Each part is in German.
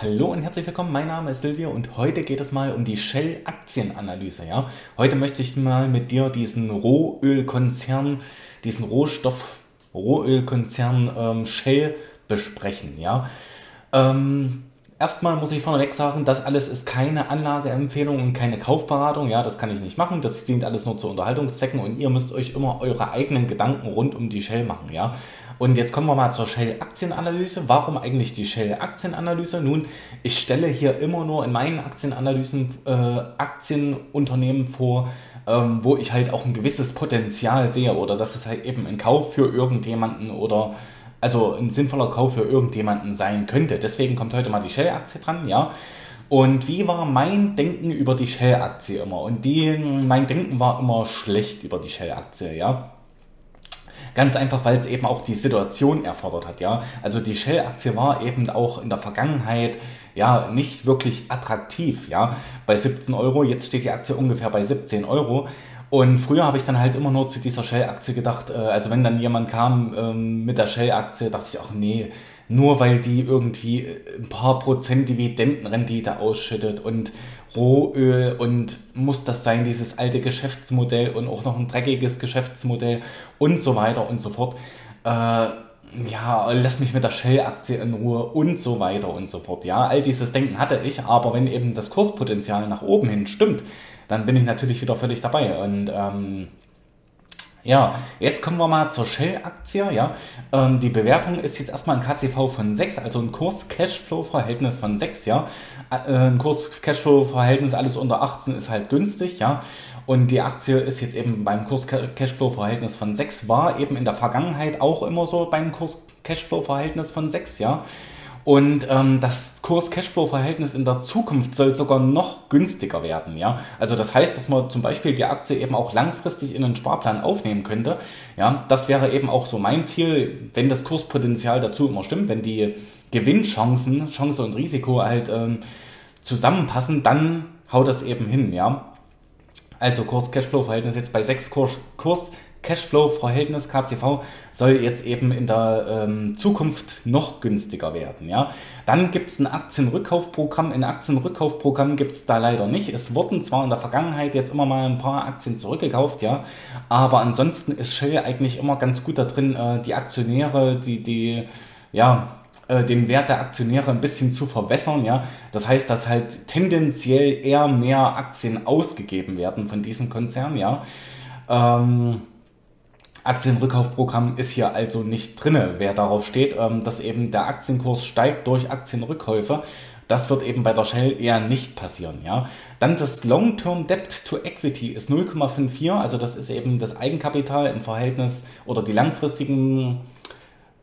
Hallo und herzlich willkommen. Mein Name ist Silvio und heute geht es mal um die Shell Aktienanalyse. Ja, heute möchte ich mal mit dir diesen Rohölkonzern, diesen Rohstoff Rohölkonzern ähm, Shell besprechen. Ja, ähm, Erstmal muss ich vorneweg sagen, das alles ist keine Anlageempfehlung und keine Kaufberatung. Ja, das kann ich nicht machen. Das dient alles nur zu Unterhaltungszwecken und ihr müsst euch immer eure eigenen Gedanken rund um die Shell machen. Ja, und jetzt kommen wir mal zur Shell-Aktienanalyse. Warum eigentlich die Shell-Aktienanalyse? Nun, ich stelle hier immer nur in meinen Aktienanalysen äh, Aktienunternehmen vor, ähm, wo ich halt auch ein gewisses Potenzial sehe oder dass es halt eben ein Kauf für irgendjemanden oder also ein sinnvoller Kauf für irgendjemanden sein könnte. Deswegen kommt heute mal die Shell-Aktie dran, ja. Und wie war mein Denken über die Shell-Aktie immer? Und die, mein Denken war immer schlecht über die Shell-Aktie, ja. Ganz einfach, weil es eben auch die Situation erfordert hat, ja. Also die Shell-Aktie war eben auch in der Vergangenheit ja nicht wirklich attraktiv, ja. Bei 17 Euro, jetzt steht die Aktie ungefähr bei 17 Euro. Und früher habe ich dann halt immer nur zu dieser Shell-Aktie gedacht, äh, also wenn dann jemand kam ähm, mit der Shell-Aktie, dachte ich auch, nee, nur weil die irgendwie äh, ein paar Prozent Dividendenrendite ausschüttet und Rohöl und muss das sein, dieses alte Geschäftsmodell und auch noch ein dreckiges Geschäftsmodell und so weiter und so fort. Äh, ja, lass mich mit der Shell-Aktie in Ruhe und so weiter und so fort. Ja, all dieses Denken hatte ich, aber wenn eben das Kurspotenzial nach oben hin stimmt, dann bin ich natürlich wieder völlig dabei. Und ähm, ja, jetzt kommen wir mal zur Shell-Aktie. Ja, ähm, die Bewertung ist jetzt erstmal ein KCV von 6, also ein Kurs-Cashflow-Verhältnis von 6. Ja, äh, ein Kurs-Cashflow-Verhältnis alles unter 18 ist halt günstig. Ja, und die Aktie ist jetzt eben beim Kurs-Cashflow-Verhältnis von 6, war eben in der Vergangenheit auch immer so beim Kurs-Cashflow-Verhältnis von 6. Ja. Und ähm, das Kurs-Cashflow-Verhältnis in der Zukunft soll sogar noch günstiger werden. Ja? Also das heißt, dass man zum Beispiel die Aktie eben auch langfristig in einen Sparplan aufnehmen könnte. Ja? Das wäre eben auch so mein Ziel, wenn das Kurspotenzial dazu immer stimmt, wenn die Gewinnchancen, Chance und Risiko halt ähm, zusammenpassen, dann haut das eben hin. Ja? Also Kurs-Cashflow-Verhältnis jetzt bei 6 Kurs, Kurs Cashflow-Verhältnis KCV soll jetzt eben in der ähm, Zukunft noch günstiger werden. Ja? Dann gibt es ein Aktienrückkaufprogramm. Ein Aktienrückkaufprogramm gibt es da leider nicht. Es wurden zwar in der Vergangenheit jetzt immer mal ein paar Aktien zurückgekauft, ja, aber ansonsten ist Shell eigentlich immer ganz gut da drin, äh, die Aktionäre, die, die, ja, äh, den Wert der Aktionäre ein bisschen zu verbessern. Ja? Das heißt, dass halt tendenziell eher mehr Aktien ausgegeben werden von diesem Konzern. Ja? Ähm, Aktienrückkaufprogramm ist hier also nicht drinne. Wer darauf steht, ähm, dass eben der Aktienkurs steigt durch Aktienrückkäufe, das wird eben bei der Shell eher nicht passieren. Ja? Dann das Long-Term Debt to Equity ist 0,54, also das ist eben das Eigenkapital im Verhältnis oder die langfristigen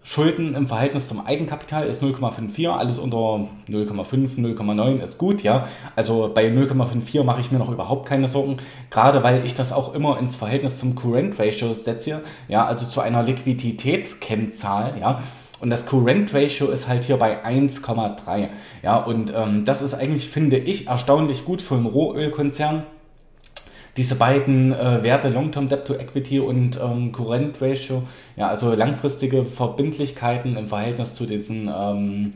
Schulden im Verhältnis zum Eigenkapital ist 0,54, alles unter 0,5, 0,9 ist gut, ja. Also bei 0,54 mache ich mir noch überhaupt keine Sorgen, gerade weil ich das auch immer ins Verhältnis zum Current Ratio setze, ja, also zu einer Liquiditätskennzahl, ja. Und das Current Ratio ist halt hier bei 1,3, ja. Und ähm, das ist eigentlich, finde ich, erstaunlich gut für einen Rohölkonzern diese beiden äh, Werte, Long-Term Debt to Equity und ähm, Current Ratio, ja, also langfristige Verbindlichkeiten im Verhältnis zu diesen ähm,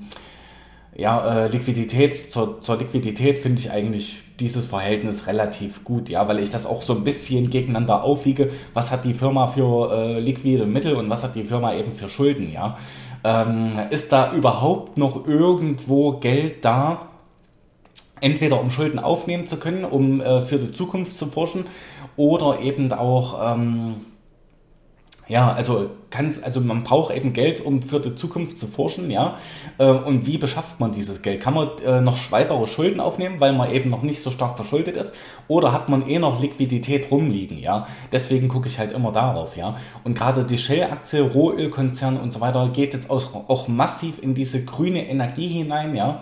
ja, äh, Liquiditäts, zur, zur Liquidität finde ich eigentlich dieses Verhältnis relativ gut, ja, weil ich das auch so ein bisschen gegeneinander aufwiege. Was hat die Firma für äh, liquide Mittel und was hat die Firma eben für Schulden, ja? Ähm, ist da überhaupt noch irgendwo Geld da, entweder um Schulden aufnehmen zu können, um äh, für die Zukunft zu forschen, oder eben auch, ähm, ja, also also man braucht eben Geld, um für die Zukunft zu forschen, ja. Äh, und wie beschafft man dieses Geld? Kann man äh, noch weitere Schulden aufnehmen, weil man eben noch nicht so stark verschuldet ist, oder hat man eh noch Liquidität rumliegen, ja? Deswegen gucke ich halt immer darauf, ja. Und gerade die Shell-Aktie, Rohölkonzern und so weiter geht jetzt auch, auch massiv in diese grüne Energie hinein, ja.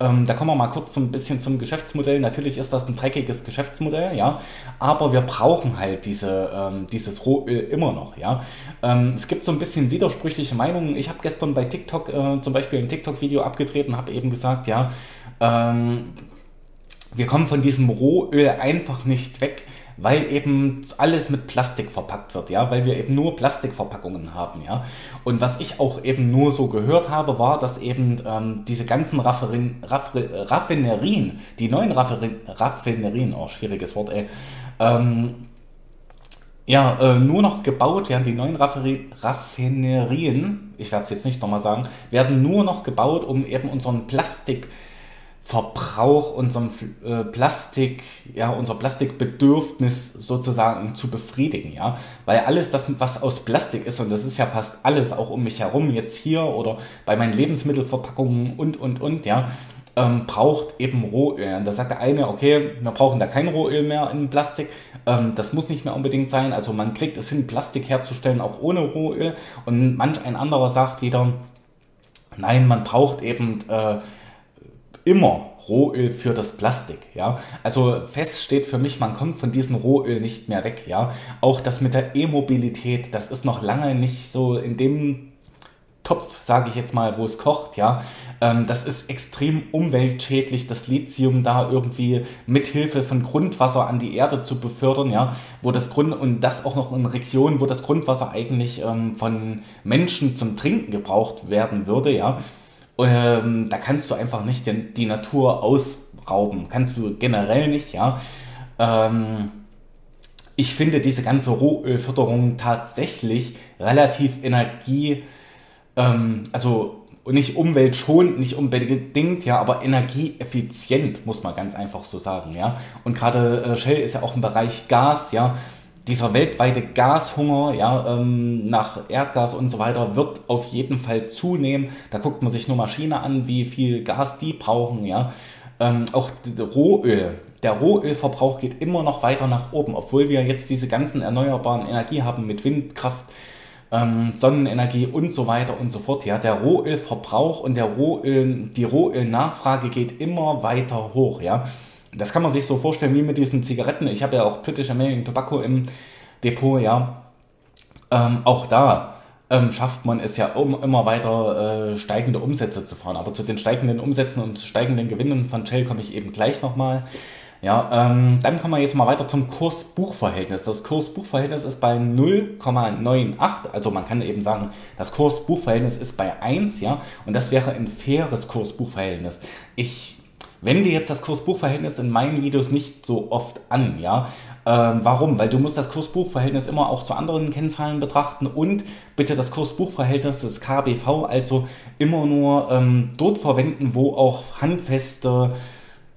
Ähm, da kommen wir mal kurz so ein bisschen zum Geschäftsmodell. Natürlich ist das ein dreckiges Geschäftsmodell, ja, aber wir brauchen halt diese, ähm, dieses Rohöl immer noch, ja. Ähm, es gibt so ein bisschen widersprüchliche Meinungen. Ich habe gestern bei TikTok äh, zum Beispiel ein TikTok-Video abgetreten, habe eben gesagt, ja, ähm, wir kommen von diesem Rohöl einfach nicht weg, weil eben alles mit Plastik verpackt wird, ja, weil wir eben nur Plastikverpackungen haben, ja. Und was ich auch eben nur so gehört habe, war, dass eben ähm, diese ganzen Rafferin, Raffer, Raffinerien, die neuen Rafferin, Raffinerien, oh, schwieriges Wort, ey, ähm, ja, äh, nur noch gebaut werden, die neuen Raffinerien, ich werde es jetzt nicht nochmal sagen, werden nur noch gebaut, um eben unseren Plastikverbrauch, unseren äh, Plastik, ja, unser Plastikbedürfnis sozusagen zu befriedigen, ja. Weil alles das, was aus Plastik ist, und das ist ja fast alles auch um mich herum, jetzt hier oder bei meinen Lebensmittelverpackungen und, und, und, ja, ähm, braucht eben Rohöl. Und da sagt der eine, okay, wir brauchen da kein Rohöl mehr in Plastik. Ähm, das muss nicht mehr unbedingt sein. Also man kriegt es hin, Plastik herzustellen, auch ohne Rohöl. Und manch ein anderer sagt wieder, nein, man braucht eben äh, immer Rohöl für das Plastik, ja. Also fest steht für mich, man kommt von diesem Rohöl nicht mehr weg, ja. Auch das mit der E-Mobilität, das ist noch lange nicht so in dem Topf, sage ich jetzt mal, wo es kocht, ja. Ähm, das ist extrem umweltschädlich, das Lithium da irgendwie mithilfe von Grundwasser an die Erde zu befördern, ja, wo das Grund und das auch noch in Regionen, wo das Grundwasser eigentlich ähm, von Menschen zum Trinken gebraucht werden würde, ja. Ähm, da kannst du einfach nicht den, die Natur ausrauben, kannst du generell nicht, ja. Ähm, ich finde diese ganze Rohölförderung tatsächlich relativ energie, ähm, also nicht umweltschonend, nicht unbedingt, ja, aber energieeffizient, muss man ganz einfach so sagen, ja. Und gerade äh, Shell ist ja auch im Bereich Gas, ja. Dieser weltweite Gashunger, ja, ähm, nach Erdgas und so weiter, wird auf jeden Fall zunehmen. Da guckt man sich nur Maschine an, wie viel Gas die brauchen, ja. Ähm, auch Rohöl, der Rohölverbrauch geht immer noch weiter nach oben, obwohl wir jetzt diese ganzen erneuerbaren Energie haben mit Windkraft, ähm, Sonnenenergie und so weiter und so fort. Ja, der Rohölverbrauch und der Rohöl, die Rohölnachfrage geht immer weiter hoch. Ja, das kann man sich so vorstellen wie mit diesen Zigaretten. Ich habe ja auch British American Tobacco im Depot. Ja, ähm, auch da ähm, schafft man es ja, um immer weiter äh, steigende Umsätze zu fahren. Aber zu den steigenden Umsätzen und steigenden Gewinnen von Shell komme ich eben gleich nochmal. Ja, ähm, dann kommen wir jetzt mal weiter zum Kurs-Buch-Verhältnis. Das Kurs-Buch-Verhältnis ist bei 0,98, also man kann eben sagen, das Kurs-Buch-Verhältnis ist bei 1, ja, und das wäre ein faires Kurs-Buch-Verhältnis. Ich wende jetzt das Kurs-Buch-Verhältnis in meinen Videos nicht so oft an, ja. Ähm, warum? Weil du musst das Kurs-Buch-Verhältnis immer auch zu anderen Kennzahlen betrachten und bitte das Kurs-Buch-Verhältnis des KBV also immer nur ähm, dort verwenden, wo auch handfeste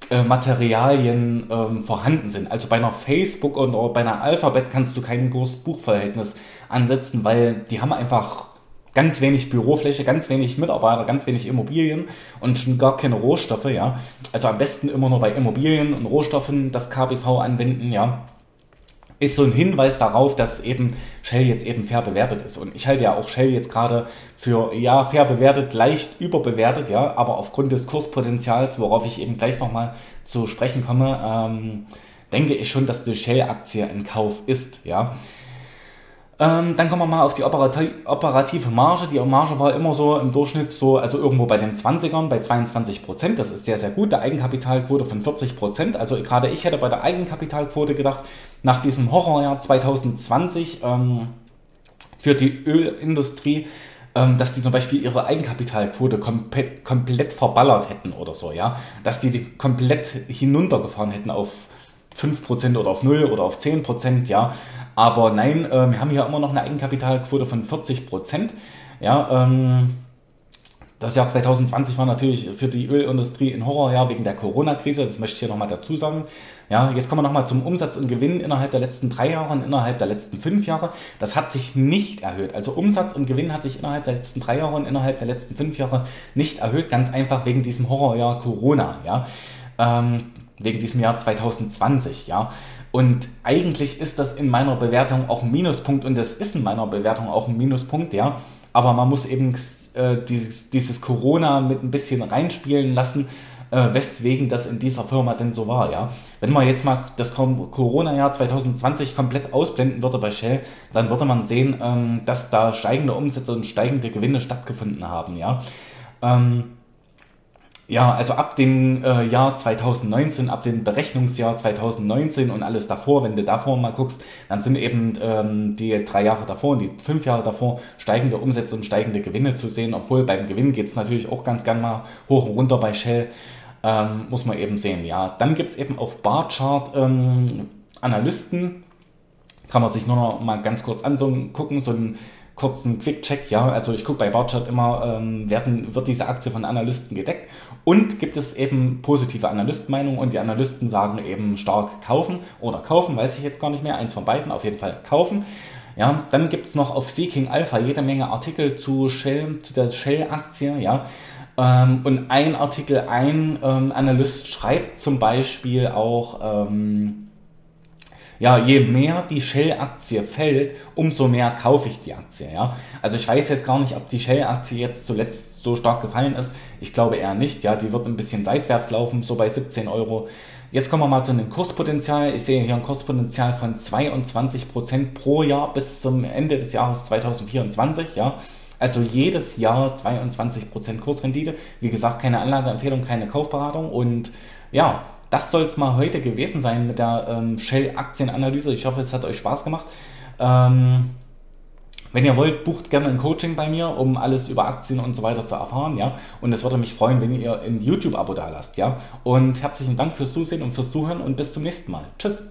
äh, Materialien ähm, vorhanden sind. Also bei einer Facebook oder bei einer Alphabet kannst du kein großes Buchverhältnis ansetzen, weil die haben einfach ganz wenig Bürofläche, ganz wenig Mitarbeiter, ganz wenig Immobilien und schon gar keine Rohstoffe, ja. Also am besten immer nur bei Immobilien und Rohstoffen das KBV anwenden, ja ist so ein Hinweis darauf, dass eben Shell jetzt eben fair bewertet ist. Und ich halte ja auch Shell jetzt gerade für, ja, fair bewertet, leicht überbewertet, ja, aber aufgrund des Kurspotenzials, worauf ich eben gleich nochmal zu sprechen komme, ähm, denke ich schon, dass die Shell-Aktie ein Kauf ist, ja. Ähm, dann kommen wir mal auf die operative Marge. Die Marge war immer so im Durchschnitt so, also irgendwo bei den 20ern, bei 22 Prozent. Das ist sehr, sehr gut. Der Eigenkapitalquote von 40 Prozent. Also gerade ich hätte bei der Eigenkapitalquote gedacht, nach diesem Horrorjahr 2020 ähm, für die Ölindustrie, ähm, dass die zum Beispiel ihre Eigenkapitalquote komplett, komplett verballert hätten oder so, ja. Dass die die komplett hinuntergefahren hätten auf 5% oder auf 0 oder auf 10%, ja. Aber nein, äh, wir haben hier immer noch eine Eigenkapitalquote von 40%. Ja, ähm, das Jahr 2020 war natürlich für die Ölindustrie ein Horrorjahr wegen der Corona-Krise, das möchte ich hier nochmal dazu sagen. Ja, jetzt kommen wir nochmal zum Umsatz und Gewinn innerhalb der letzten drei Jahre und innerhalb der letzten fünf Jahre. Das hat sich nicht erhöht. Also Umsatz und Gewinn hat sich innerhalb der letzten drei Jahre und innerhalb der letzten fünf Jahre nicht erhöht, ganz einfach wegen diesem Horrorjahr Corona. Ja, ähm, wegen diesem Jahr 2020, ja. Und eigentlich ist das in meiner Bewertung auch ein Minuspunkt und das ist in meiner Bewertung auch ein Minuspunkt, ja. Aber man muss eben äh, dieses, dieses, Corona mit ein bisschen reinspielen lassen, äh, weswegen das in dieser Firma denn so war, ja. Wenn man jetzt mal das Corona-Jahr 2020 komplett ausblenden würde bei Shell, dann würde man sehen, ähm, dass da steigende Umsätze und steigende Gewinne stattgefunden haben, ja. Ähm, ja, also ab dem äh, Jahr 2019, ab dem Berechnungsjahr 2019 und alles davor, wenn du davor mal guckst, dann sind eben ähm, die drei Jahre davor und die fünf Jahre davor steigende Umsätze und steigende Gewinne zu sehen, obwohl beim Gewinn geht es natürlich auch ganz gern mal hoch und runter bei Shell, ähm, muss man eben sehen. Ja, dann gibt es eben auf Barchart ähm, Analysten, kann man sich nur noch mal ganz kurz angucken, so ein kurzen Quick-Check, ja, also ich gucke bei Barchart immer, ähm, werden, wird diese Aktie von Analysten gedeckt und gibt es eben positive Analystenmeinungen und die Analysten sagen eben stark kaufen oder kaufen, weiß ich jetzt gar nicht mehr, eins von beiden, auf jeden Fall kaufen. Ja, dann gibt es noch auf Seeking Alpha jede Menge Artikel zu Shell, zu der Shell-Aktie, ja. Ähm, und ein Artikel, ein ähm, Analyst schreibt zum Beispiel auch, ähm, ja, je mehr die Shell-Aktie fällt, umso mehr kaufe ich die Aktie. Ja? Also ich weiß jetzt gar nicht, ob die Shell-Aktie jetzt zuletzt so stark gefallen ist. Ich glaube eher nicht. Ja, die wird ein bisschen seitwärts laufen, so bei 17 Euro. Jetzt kommen wir mal zu einem Kurspotenzial. Ich sehe hier ein Kurspotenzial von 22% pro Jahr bis zum Ende des Jahres 2024. Ja. Also jedes Jahr 22% Kursrendite. Wie gesagt, keine Anlageempfehlung, keine Kaufberatung. Und ja, das soll es mal heute gewesen sein mit der ähm, Shell-Aktienanalyse. Ich hoffe, es hat euch Spaß gemacht. Ähm, wenn ihr wollt, bucht gerne ein Coaching bei mir, um alles über Aktien und so weiter zu erfahren, ja. Und es würde mich freuen, wenn ihr ein YouTube-Abo da lasst, ja. Und herzlichen Dank fürs Zusehen und fürs Zuhören und bis zum nächsten Mal. Tschüss.